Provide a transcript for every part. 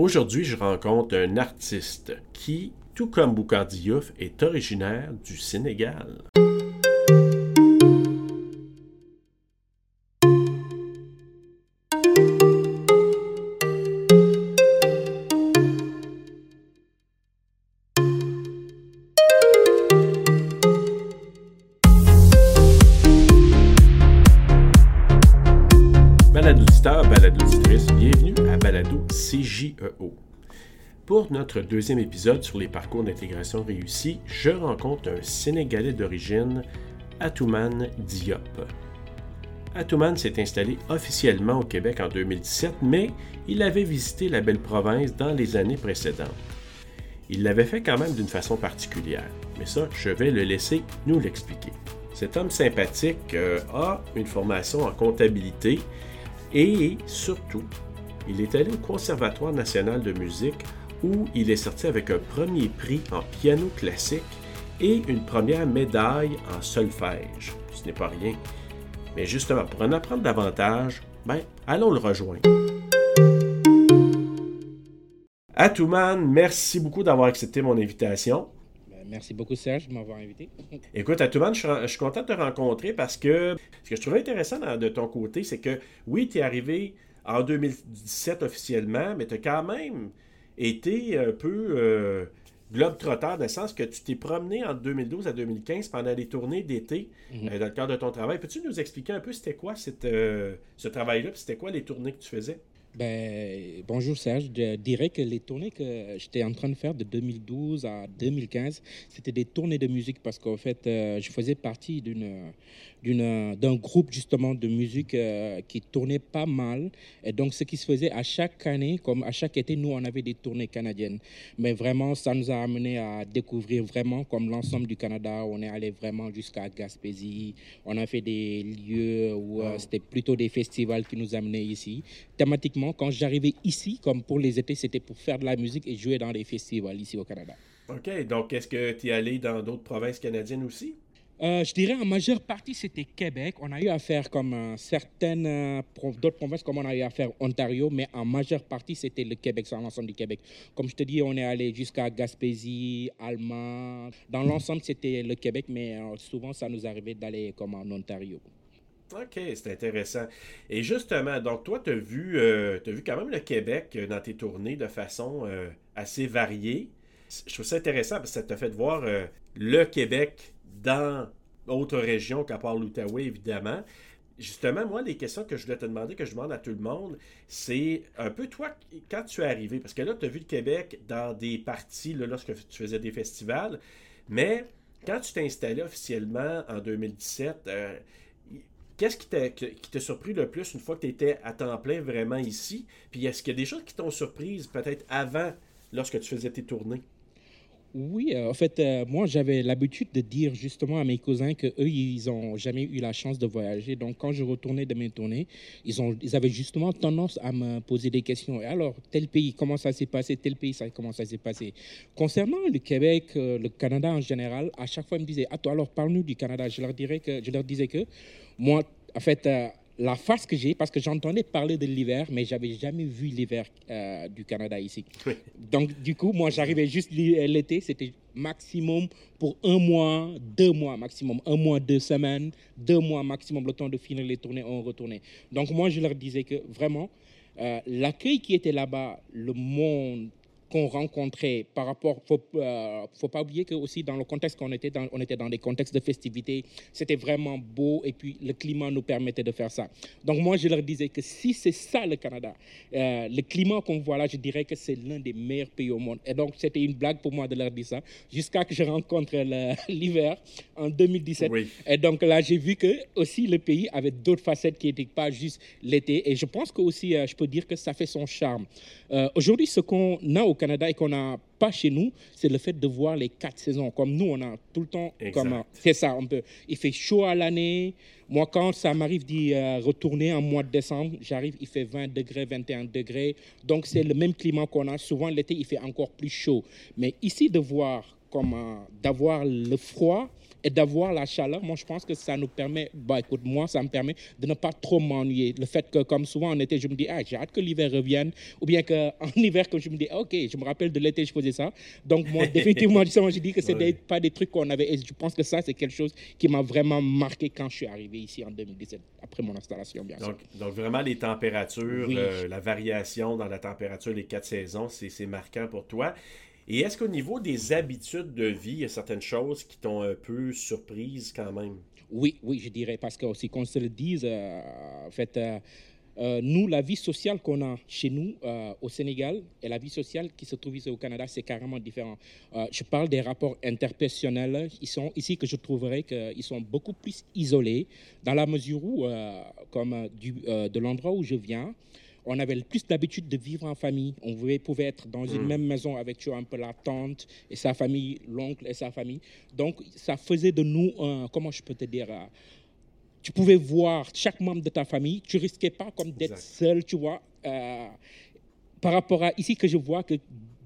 Aujourd'hui, je rencontre un artiste qui, tout comme Boukhar Diouf, est originaire du Sénégal. Deuxième épisode sur les parcours d'intégration réussis, je rencontre un Sénégalais d'origine, Atouman Diop. Atouman s'est installé officiellement au Québec en 2017, mais il avait visité la belle province dans les années précédentes. Il l'avait fait quand même d'une façon particulière, mais ça, je vais le laisser nous l'expliquer. Cet homme sympathique euh, a une formation en comptabilité et surtout, il est allé au Conservatoire national de musique où il est sorti avec un premier prix en piano classique et une première médaille en solfège. Ce n'est pas rien. Mais justement, pour en apprendre davantage, ben, allons le rejoindre. Atouman, merci beaucoup d'avoir accepté mon invitation. Ben, Merci beaucoup Serge de m'avoir invité. Écoute, Atouman, je, suis- je suis content de te rencontrer parce que ce que je trouvais intéressant de ton côté, c'est que oui, tu es arrivé en 2017 officiellement, mais tu as quand même été un peu euh, globe-trotteur, dans le sens que tu t'es promené en 2012 à 2015 pendant les tournées d'été Mhm. euh, dans le cadre de ton travail. Peux-tu nous expliquer un peu c'était quoi cette, euh, ce travail-là, puis c'était quoi les tournées que tu faisais? Ben, bonjour Serge, je dirais que les tournées que j'étais en train de faire de 2012 à 2015, c'était des tournées de musique parce qu'en fait, euh, je faisais partie d'une, d'une, d'un groupe justement de musique euh, qui tournait pas mal. Et donc, ce qui se faisait à chaque année, comme à chaque été, nous, on avait des tournées canadiennes. Mais vraiment, ça nous a amené à découvrir vraiment comme l'ensemble du Canada. On est allé vraiment jusqu'à Gaspésie. On a fait des lieux où euh, c'était plutôt des festivals qui nous amenaient ici. Thématiquement, quand j'arrivais ici, comme pour les étés, c'était pour faire de la musique et jouer dans des festivals ici au Canada. OK, donc est-ce que tu es allé dans d'autres provinces canadiennes aussi? Euh, je dirais en majeure partie, c'était Québec. On a eu à faire comme euh, certaines euh, d'autres provinces, comme on a eu à faire Ontario, mais en majeure partie, c'était le Québec, sur l'ensemble du Québec. Comme je te dis, on est allé jusqu'à Gaspésie, Allemagne. Dans l'ensemble, c'était le Québec, mais euh, souvent, ça nous arrivait d'aller comme en Ontario. OK, c'est intéressant. Et justement, donc toi, tu as vu, euh, t'as vu quand même le Québec euh, dans tes tournées de façon euh, assez variée. Je trouve ça intéressant parce que ça t'a fait voir euh, le Québec dans autres régions qu'à part l'Outaouais, évidemment. Justement, moi, les questions que je voulais te demander, que je demande à tout le monde, c'est un peu toi, quand tu es arrivé, parce que là, tu as vu le Québec dans des parties, là, lorsque tu faisais des festivals, mais quand tu t'es installé officiellement en 2017, euh, Qu'est-ce qui t'a qui surpris le plus une fois que tu étais à temps plein vraiment ici? Puis est-ce qu'il y a des choses qui t'ont surprise peut-être avant lorsque tu faisais tes tournées? Oui, euh, en fait, euh, moi, j'avais l'habitude de dire justement à mes cousins que eux, ils n'ont jamais eu la chance de voyager. Donc, quand je retournais de mes tournées, ils, ont, ils avaient justement tendance à me poser des questions. Et alors, tel pays, comment ça s'est passé? Tel pays, ça, comment ça s'est passé? Concernant le Québec, euh, le Canada en général, à chaque fois, ils me disaient, ah, toi, alors, parle-nous du Canada. Je leur, dirais que, je leur disais que moi, en fait, la face que j'ai, parce que j'entendais parler de l'hiver, mais j'avais jamais vu l'hiver euh, du Canada ici. Oui. Donc, du coup, moi, j'arrivais juste l'hi- l'été, c'était maximum pour un mois, deux mois maximum, un mois, deux semaines, deux mois maximum, le temps de finir les tournées, on retournait. Donc, moi, je leur disais que vraiment, euh, l'accueil qui était là-bas, le monde qu'on rencontrait par rapport, faut, euh, faut pas oublier que aussi dans le contexte qu'on était dans, on était dans des contextes de festivités, c'était vraiment beau et puis le climat nous permettait de faire ça. Donc moi je leur disais que si c'est ça le Canada, euh, le climat qu'on voit là, je dirais que c'est l'un des meilleurs pays au monde. Et donc c'était une blague pour moi de leur dire ça, jusqu'à que je rencontre l'hiver en 2017. Oui. Et donc là, j'ai vu que aussi le pays avait d'autres facettes qui n'étaient pas juste l'été. Et je pense que aussi, euh, je peux dire que ça fait son charme. Euh, Aujourd'hui, ce qu'on a au Canada et qu'on n'a pas chez nous, c'est le fait de voir les quatre saisons. Comme nous, on a tout le temps. C'est ça, on peut. Il fait chaud à l'année. Moi, quand ça m'arrive d'y euh, retourner en mois de décembre, j'arrive, il fait 20 degrés, 21 degrés. Donc, c'est le même climat qu'on a. Souvent, l'été, il fait encore plus chaud. Mais ici, de voir comme euh, d'avoir le froid et d'avoir la chaleur, moi, je pense que ça nous permet, bah, écoute, moi, ça me permet de ne pas trop m'ennuyer. Le fait que, comme souvent en été, je me dis, ah, j'ai hâte que l'hiver revienne, ou bien qu'en hiver, que je me dis, ah, ok, je me rappelle de l'été, je faisais ça. Donc, moi, définitivement, je dis que ce n'est pas des trucs qu'on avait, et je pense que ça, c'est quelque chose qui m'a vraiment marqué quand je suis arrivé ici en 2017, après mon installation, bien donc, sûr. Donc, vraiment, les températures, euh, la variation dans la température les quatre saisons, c'est marquant pour toi. Et est-ce qu'au niveau des habitudes de vie, il y a certaines choses qui t'ont un peu surprise quand même? Oui, oui, je dirais, parce que aussi qu'on se le dise, euh, en fait, euh, euh, nous, la vie sociale qu'on a chez nous au Sénégal et la vie sociale qui se trouve ici au Canada, c'est carrément différent. je parle des rapports interpersonnels. Ils sont ici que je trouverais qu'ils sont beaucoup plus isolés dans la mesure où, comme du, de l'endroit où je viens, on avait plus l'habitude de vivre en famille. On pouvait, être dans une hmm. même maison avec tu un peu la tante et sa famille, l'oncle et sa famille. Donc, ça faisait de nous, comment je peux te dire, euh, tu pouvais voir chaque membre de ta famille. Tu risquais pas comme d'être seul, tu vois. Euh, par rapport à ici que je vois que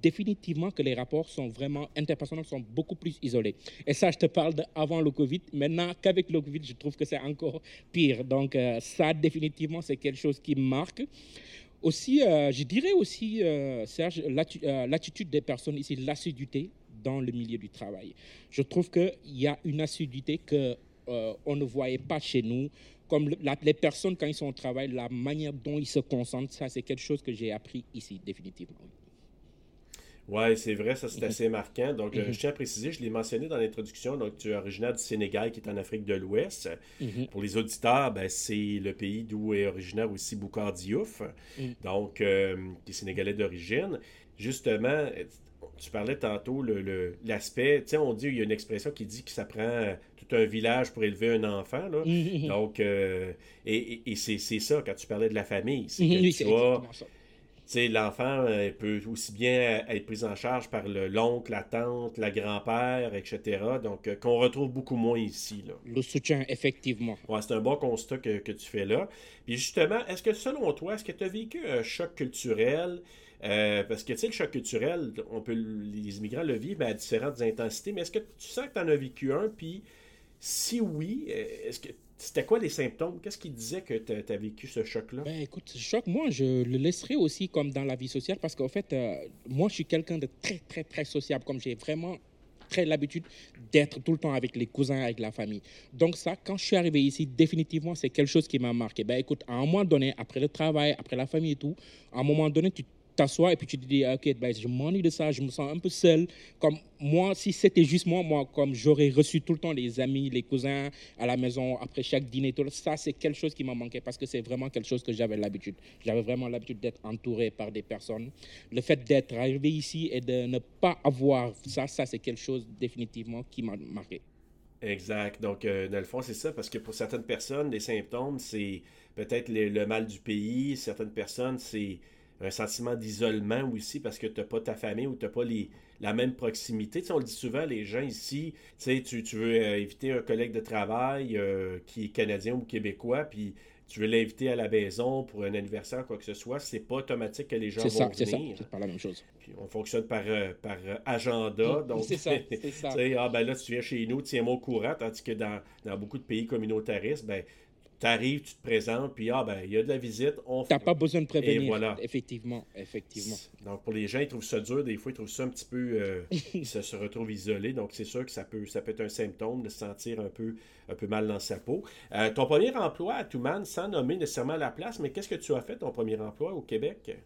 définitivement que les rapports sont vraiment interpersonnels, sont beaucoup plus isolés. Et ça, je te parle d'avant le Covid. Maintenant, qu'avec le Covid, je trouve que c'est encore pire. Donc, euh, ça, définitivement, c'est quelque chose qui marque. Aussi, euh, je dirais aussi, euh, Serge, l'attitude des personnes ici, l'assiduité dans le milieu du travail. Je trouve qu'il y a une assiduité que on ne voyait pas chez nous. Comme les personnes, quand ils sont au travail, la manière dont ils se concentrent, ça, c'est quelque chose que j'ai appris ici, définitivement. Oui, c'est vrai, ça c'est mhm. assez marquant. Donc, euh, mhm. je tiens à préciser, je l'ai mentionné dans l'introduction, donc tu es originaire du Sénégal qui est en Afrique de l'Ouest. Mhm. Pour les auditeurs, ben, c'est le pays d'où est originaire aussi Boukhar Diouf, donc euh, qui est sénégalais d'origine. Justement, tu parlais tantôt l'aspect, tu sais, on dit, il y a une expression qui dit que ça prend tout un village pour élever un enfant. Là. Donc, euh, et, et, c'est ça, quand tu parlais de la famille, c'est que tu vois l'enfant euh, peut aussi bien être pris en charge par l'oncle, la tante, la grand-père, etc. Donc, euh, qu'on retrouve beaucoup moins ici. Là. Le soutien, effectivement. Ouais, c'est un bon constat que, tu fais là. Puis justement, est-ce que selon toi, est-ce que tu as vécu un choc culturel? Euh, parce que, tu sais, le choc culturel, on peut, les immigrants le vivent à différentes intensités, mais est-ce que tu sens que tu en as vécu un? Puis, si oui, est-ce que c'était quoi les symptômes? Qu'est-ce qui disait que tu as, vécu ce choc-là? Ben, écoute, ce choc, moi, je le laisserai aussi comme dans la vie sociale parce qu'en fait, euh, moi, je suis quelqu'un de très, très, très sociable. Comme j'ai vraiment très l'habitude d'être tout le temps avec les cousins, avec la famille. Donc ça, quand je suis arrivé ici, définitivement, c'est quelque chose qui m'a marqué. Ben écoute, à un moment donné, après le travail, après la famille et tout, à un moment donné, tu t'assois et puis tu te dis, ah, ok, ben, je m'ennuie de ça, je me sens un peu seul. Comme moi, si c'était juste moi, moi, comme j'aurais reçu tout le temps les amis, les cousins à la maison après chaque dîner, tout ça, c'est quelque chose qui m'a manqué parce que c'est vraiment quelque chose que j'avais l'habitude. J'avais vraiment l'habitude d'être entouré par des personnes. Le fait d'être arrivé ici et de ne pas avoir ça, ça, c'est quelque chose définitivement qui m'a marqué. Exact. Donc, euh, dans le fond, c'est ça, parce que pour certaines personnes, les symptômes, c'est peut-être le, mal du pays. Certaines personnes, c'est un sentiment d'isolement aussi parce que tu n'as pas ta famille ou tu n'as pas les, la même proximité. Tu on le dit souvent, les gens ici, tu, tu veux euh, éviter un collègue de travail euh, qui est canadien ou québécois, puis tu veux l'inviter à la maison pour un anniversaire, quoi que ce soit, c'est pas automatique que les gens vont ça, venir. C'est ça, c'est pas la même chose. Puis on fonctionne par, euh, par agenda. Donc, c'est ça, c'est ça. ah ben là, tu viens chez nous, tiens-moi au courant, tandis que dans, dans beaucoup de pays communautaristes, ben tu arrives, tu te présentes, puis ah ben, il y a de la visite. Tu n'as pas besoin de prévenir. Et voilà. Effectivement, effectivement. Donc pour les gens, ils trouvent ça dur, des fois, ils trouvent ça un petit peu. Euh, ils se, retrouvent isolés. Donc c'est sûr que ça peut, ça peut être un symptôme de se sentir un peu, un peu mal dans sa peau. Euh, ton premier emploi à Touman, sans nommer nécessairement la place, mais qu'est-ce que tu as fait ton premier emploi au Québec?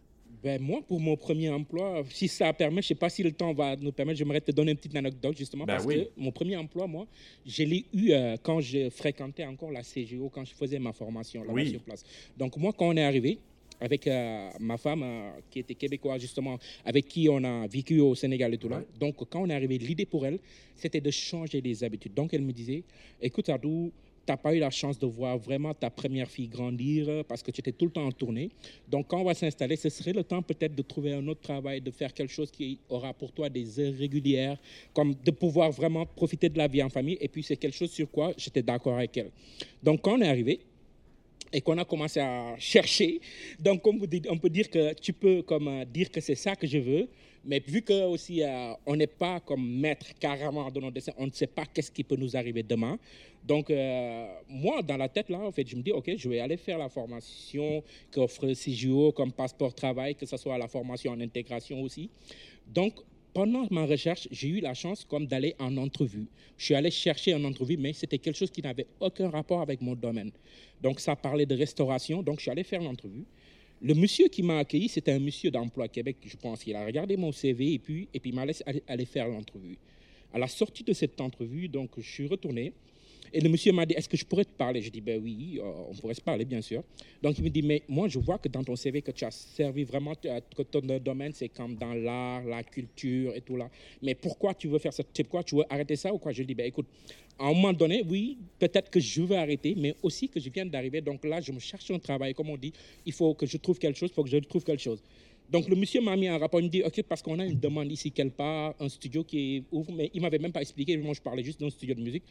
Ben, moi, pour mon premier emploi, si ça permet, je ne sais pas si le temps va nous permettre, j'aimerais te donner une petite anecdote justement, ben parce que mon premier emploi, moi, je l'ai eu euh, quand je fréquentais encore la CGO, quand je faisais ma formation là sur place. Donc moi, quand on est arrivé, avec euh, ma femme euh, qui était québécoise justement, avec qui on a vécu au Sénégal et tout là. Donc quand on est arrivé, l'idée pour elle, c'était de changer les habitudes. Donc elle me disait, écoute Adou, tu n'as pas eu la chance de voir vraiment ta première fille grandir parce que tu étais tout le temps en tournée. Donc, quand on va s'installer, ce serait le temps peut-être de trouver un autre travail, de faire quelque chose qui aura pour toi des heures régulières, comme de pouvoir vraiment profiter de la vie en famille. Et puis, c'est quelque chose sur quoi j'étais d'accord avec elle. Donc, quand on est arrivé, et qu'on a commencé à chercher. Donc, on peut, on peut dire que tu peux comme, euh, dire que c'est ça que je veux, mais vu que aussi euh, on n'est pas comme maître carrément de nos dessins, on ne sait pas qu'est-ce qui peut nous arriver demain. Donc, euh, moi, dans la tête, là, en fait, je me dis, OK, je vais aller faire la formation qu'offre CGO comme passeport travail, que ce soit la formation en intégration aussi. Donc, pendant ma recherche, j'ai eu la chance comme d'aller en entrevue. Je suis allé chercher en entrevue, mais c'était quelque chose qui n'avait aucun rapport avec mon domaine. Donc, ça parlait de restauration. Donc, je suis allé faire l'entrevue. Le monsieur qui m'a accueilli, c'était un monsieur d'emploi Québec, je pense. Il a regardé mon CV et puis, et puis il m'a laissé aller, aller faire l'entrevue. À la sortie de cette entrevue, donc, je suis retourné. Et le monsieur m'a dit, est-ce que je pourrais te parler? Je dis, ben oui, euh, on pourrait se parler, bien sûr. Donc il me dit, mais moi, je vois que dans ton CV, que tu as servi vraiment, que ton domaine, c'est comme dans l'art, la culture et tout là. Mais pourquoi tu veux faire ça? C'est quoi Tu veux arrêter ça ou quoi? Je lui dis, ben écoute, à un moment donné, oui, peut-être que je veux arrêter, mais aussi que je viens d'arriver. Donc là, je me cherche un travail, comme on dit. Il faut que je trouve quelque chose, il faut que je trouve quelque chose. Donc le monsieur m'a mis un rapport, il me dit, OK, parce qu'on a une demande ici quelque part, un studio qui ouvre, mais il m'avait même pas expliqué, moi je parlais juste d'un studio de musique.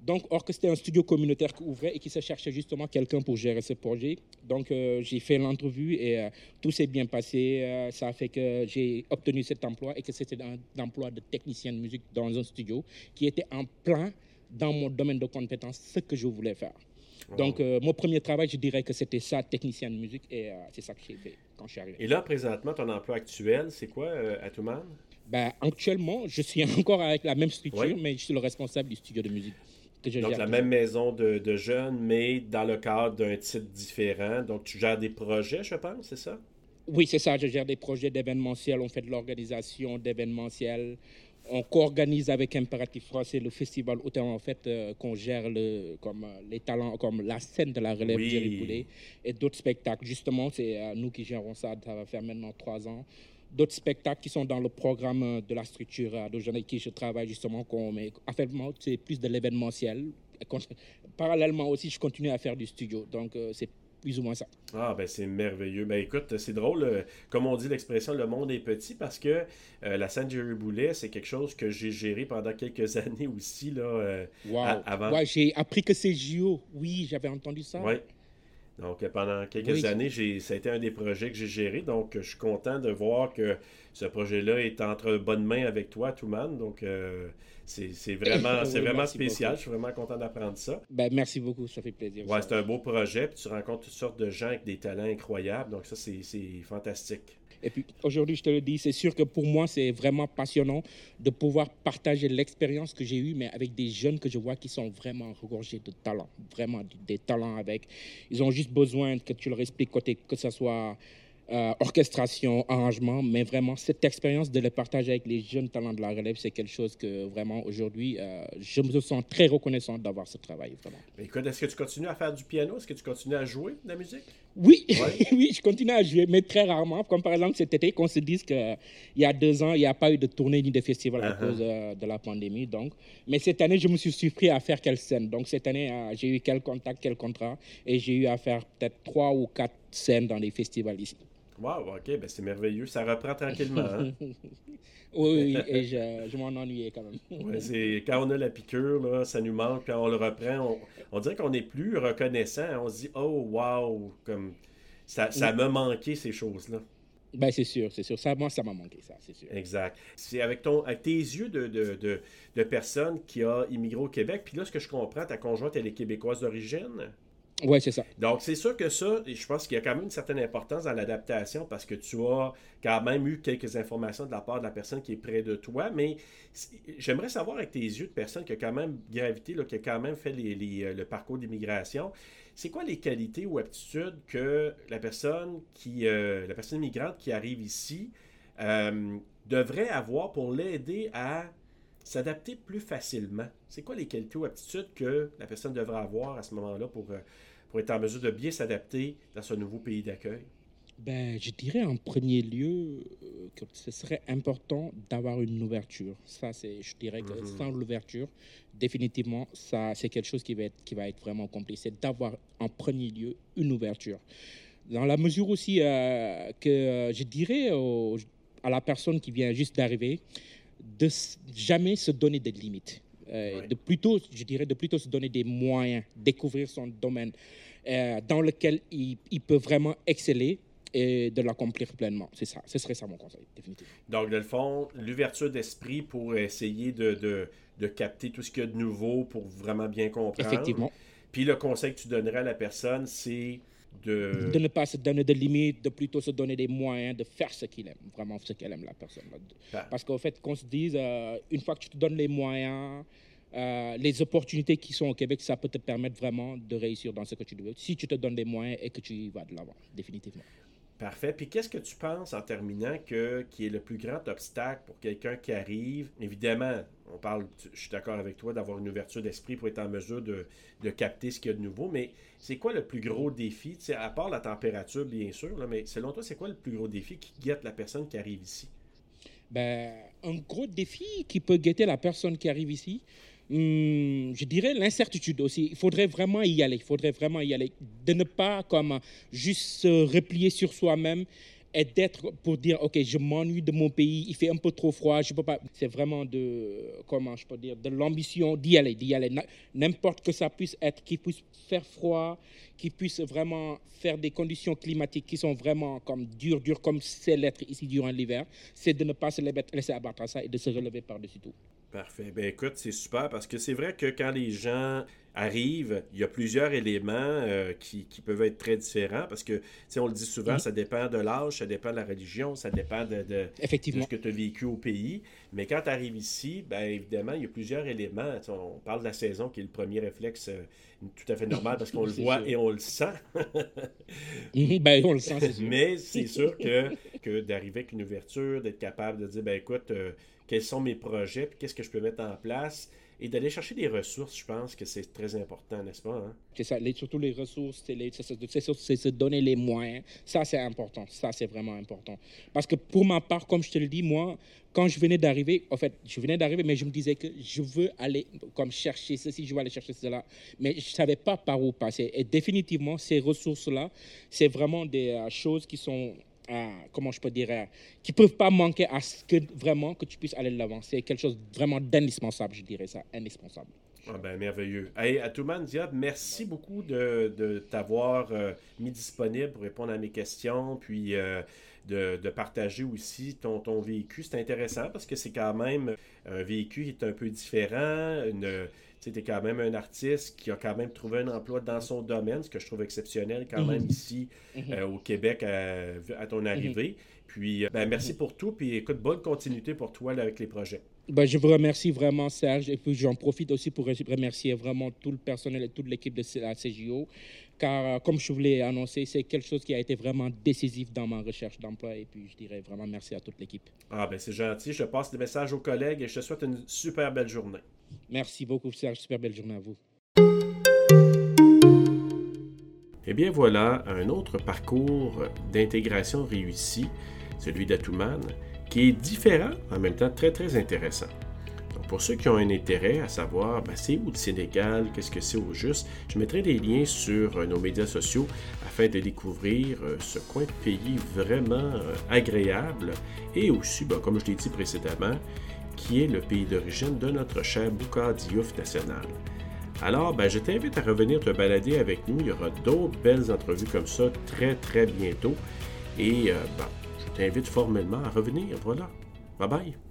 Donc, or que c'était un studio communautaire qui ouvrait et qui se cherchait justement quelqu'un pour gérer ce projet. Donc, euh, j'ai fait l'entrevue et euh, tout s'est bien passé. Euh, ça a fait que j'ai obtenu cet emploi et que c'était un emploi de technicien de musique dans un studio qui était en plein dans mon domaine de compétences, ce que je voulais faire. Donc, mon premier travail, je dirais que c'était ça, technicien de musique, et c'est ça que j'ai fait quand je suis arrivé. Et là, présentement, ton emploi actuel, c'est quoi, à Touman? Ben, actuellement, je suis encore avec la même structure, mais je suis le responsable du studio de musique. Donc, la même maison de, de, jeunes, mais dans le cadre d'un titre différent. Donc, tu gères des projets, je pense, c'est ça? Oui, c'est ça. Je gère des projets d'événementiel. On fait de l'organisation d'événementiel. On co-organise avec Impératif Français le festival autant en fait euh, qu'on gère le, comme, euh, les talents, comme la scène de la relève oui. et d'autres spectacles. Justement, c'est euh, nous qui gérons ça. Ça va faire maintenant trois ans d'autres spectacles qui sont dans le programme de la structure avec qui je travaille justement. Fait, c'est plus de l'événementiel. Parallèlement aussi, je continue à faire du studio. Donc, euh, c'est plus ou moins ça. Ah, ben c'est merveilleux. Ben écoute, c'est drôle, euh, comme on dit l'expression, le monde est petit parce que euh, la scène Jerry Boulet, c'est quelque chose que j'ai géré pendant quelques années aussi, là, wow. avant. Ouais, j'ai appris que c'est JO. Oui, j'avais entendu ça. Donc, pendant quelques années, ça a été un des projets que j'ai géré. Donc, je suis content de voir que ce projet-là est entre bonnes mains avec toi, tout monde. Donc, euh, c'est vraiment, c'est vraiment spécial. Je suis vraiment content d'apprendre ça. Ben, merci beaucoup, ça fait plaisir. Ouais, c'est un beau projet. Puis tu rencontres toutes sortes de gens avec des talents incroyables. Donc, ça, c'est fantastique. Et puis aujourd'hui, je te le dis, c'est sûr que pour moi, c'est vraiment passionnant de pouvoir partager l'expérience que j'ai eue, mais avec des jeunes que je vois qui sont vraiment regorgés de talents, vraiment des talents avec. Ils ont juste besoin que tu leur expliques côté, que ce soit euh, orchestration, arrangement, mais vraiment cette expérience de le partager avec les jeunes talents de la relève, c'est quelque chose que vraiment aujourd'hui, euh, je me sens très reconnaissant d'avoir ce travail. Vraiment. écoute, est-ce que tu continues à faire du piano? Est-ce que tu continues à jouer de la musique? Oui, oui, je continue à jouer, mais très rarement. Comme par exemple cet été, qu'on se dise qu'il y a deux ans, il n'y a pas eu de tournée ni de festival à uh-huh. cause euh, de la pandémie. Donc. Mais cette année, je me suis surpris à faire quelle scène. Donc cette année, j'ai eu quel contact, quel contrat, et j'ai eu à faire peut-être trois ou quatre scènes dans les festivals ici. Wow, ok, ben c'est merveilleux. Ça reprend tranquillement. Hein? oui, et je, je m'en ennuyais quand même. ouais, c'est, quand on a la piqûre, là, ça nous manque. Quand on le reprend, on, on dirait qu'on est plus reconnaissant. On se dit, oh, wow, comme ça, ça m'a manqué ces choses-là. Ben, c'est sûr, c'est sûr. Ça, moi, ça m'a manqué, ça, c'est sûr. Exact. C'est avec, ton, avec tes yeux de, de, de, de personne qui a immigré au Québec. Puis là, ce que je comprends, ta conjointe, elle est québécoise d'origine? Oui, c'est ça. Donc, c'est sûr que ça, je pense qu'il y a quand même une certaine importance dans l'adaptation parce que tu as quand même eu quelques informations de la part de la personne qui est près de toi, mais j'aimerais savoir avec tes yeux de personne qui a quand même gravité, qui a quand même fait les, euh, le parcours d'immigration, c'est quoi les qualités ou aptitudes que la personne qui, euh, la personne immigrante qui arrive ici euh, devrait avoir pour l'aider à s'adapter plus facilement? C'est quoi les qualités ou aptitudes que la personne devrait avoir à ce moment-là pour pour être en mesure de bien s'adapter dans ce nouveau pays d'accueil? Ben, je dirais en premier lieu euh, que ce serait important d'avoir une ouverture. Ça, c'est, je dirais que mhm. sans l'ouverture, définitivement, ça, c'est quelque chose qui va être, qui va être vraiment compliqué. C'est d'avoir en premier lieu une ouverture. Dans la mesure aussi euh, que euh, je dirais à la personne qui vient juste d'arriver de jamais se donner des limites. De plutôt, je dirais, de plutôt se donner des moyens, découvrir son domaine. euh, dans lequel il, il peut vraiment exceller et de l'accomplir pleinement. C'est ça, ce serait ça mon conseil, définitivement. Donc, dans le fond, l'ouverture d'esprit pour essayer de, de, de, capter tout ce qu'il y a de nouveau pour vraiment bien comprendre. Effectivement. Puis le conseil que tu donnerais à la personne, c'est de... de ne pas se donner de limites, de plutôt se donner des moyens de faire ce qu'il aime, vraiment ce qu'elle aime la personne. Ah. Parce qu'au fait, qu'on se dise, euh, une fois que tu te donnes les moyens, euh, les opportunités qui sont au Québec, ça peut te permettre vraiment de réussir dans ce que tu veux. Si tu te donnes les moyens et que tu vas de l'avant, définitivement. Parfait. Puis qu'est-ce que tu penses en terminant que, qui est le plus grand obstacle pour quelqu'un qui arrive? Évidemment, on parle, je suis d'accord avec toi, d'avoir une ouverture d'esprit pour être en mesure de, de capter ce qu'il y a de nouveau, mais c'est quoi le plus gros défi? À part la température, bien sûr, mais selon toi, c'est quoi le plus gros défi qui guette la personne qui arrive ici? Ben, un gros défi qui peut guetter la personne qui arrive ici, Hmm, je dirais l'incertitude aussi. Il faudrait vraiment y aller. Il faudrait vraiment y aller. De ne pas comme juste se replier sur soi-même et d'être pour dire ok je m'ennuie de mon pays il fait un peu trop froid je peux pas c'est vraiment de comment je peux dire de l'ambition d'y aller d'y aller n'importe que ça puisse être qu'il puisse faire froid qu'il puisse vraiment faire des conditions climatiques qui sont vraiment comme dures dures comme c'est l'être ici durant l'hiver c'est de ne pas se laisser abattre à ça et de se relever par dessus tout Parfait. Ben écoute, c'est super parce que c'est vrai que quand les gens arrivent, il y a plusieurs éléments euh, qui, qui, peuvent être très différents parce que, tu on le dit souvent, ça dépend de l'âge, ça dépend de la religion, ça dépend de, de, Effectivement. ce que tu as vécu au pays. Mais quand tu arrives ici, ben évidemment, il y a plusieurs éléments. on parle de la saison qui est le premier réflexe euh, tout à fait normal parce qu'on le voit et on le sent. Mhm, ben, on le sent, c'est Mais c'est sûr que, d'arriver avec une ouverture, d'être capable de dire, ben écoute, euh, quels sont mes projets, puis qu'est-ce que je peux mettre en place. Et d'aller chercher des ressources, je pense que c'est très important, n'est-ce pas? Hein? C'est ça, surtout les ressources, c'est se donner les moyens. Ça, c'est important. Ça, c'est vraiment important. Parce que pour ma part, comme je te le dis, moi, quand je venais d'arriver, en fait, je venais d'arriver, mais je me disais que je veux aller comme chercher ceci, je veux aller chercher cela. Mais je ne savais pas par où passer. Et définitivement, ces ressources-là, c'est vraiment des euh, choses qui sont comment je peux dire, qui peuvent pas manquer à ce que vraiment que tu puisses aller de l'avant. C'est quelque chose vraiment d'indispensable, je dirais ça, indispensable. Ah ben, merveilleux. Hey, Atouman Diab, merci beaucoup de, de t'avoir euh, mis disponible pour répondre à mes questions, puis euh, de, de, partager aussi ton, ton véhicule. C'est intéressant parce que c'est quand même un véhicule qui est un peu différent, une tu es quand même un artiste qui a quand même trouvé un emploi dans son domaine, ce que je trouve exceptionnel quand même mhm. ici mhm. euh, au Québec à, ton mhm. arrivée. Puis, euh, ben, merci pour tout. Puis, écoute, bonne continuité pour toi avec les projets. Ben, je vous remercie vraiment, Serge. Et puis, j'en profite aussi pour remercier vraiment tout le personnel et toute l'équipe de la CGO. Car, euh, comme je vous l'ai annoncé, c'est quelque chose qui a été vraiment décisif dans ma recherche d'emploi. Et puis, je dirais vraiment merci à toute l'équipe. Ah, ben, c'est gentil. Je passe des messages aux collègues et je te souhaite une super belle journée. Merci beaucoup, Serge. Super belle journée à vous. Eh bien voilà un autre parcours d'intégration réussi, celui d'Atouman, qui est différent, en même temps très très intéressant. Donc pour ceux qui ont un intérêt à savoir ben, c'est où le Sénégal, qu'est-ce que c'est au juste, je mettrai des liens sur euh, nos médias sociaux afin de découvrir euh, ce coin de pays vraiment euh, agréable et aussi, ben, comme je l'ai dit précédemment, qui est le pays d'origine de notre cher Bouka Diouf national. Alors, ben, je t'invite à revenir te balader avec nous. Il y aura d'autres belles entrevues comme ça très, très bientôt. Et euh, ben, je t'invite formellement à revenir. Voilà. Bye bye.